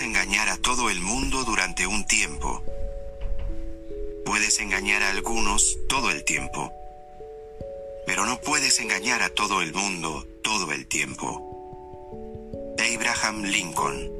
engañar a todo el mundo durante un tiempo. Puedes engañar a algunos todo el tiempo. Pero no puedes engañar a todo el mundo todo el tiempo. Abraham Lincoln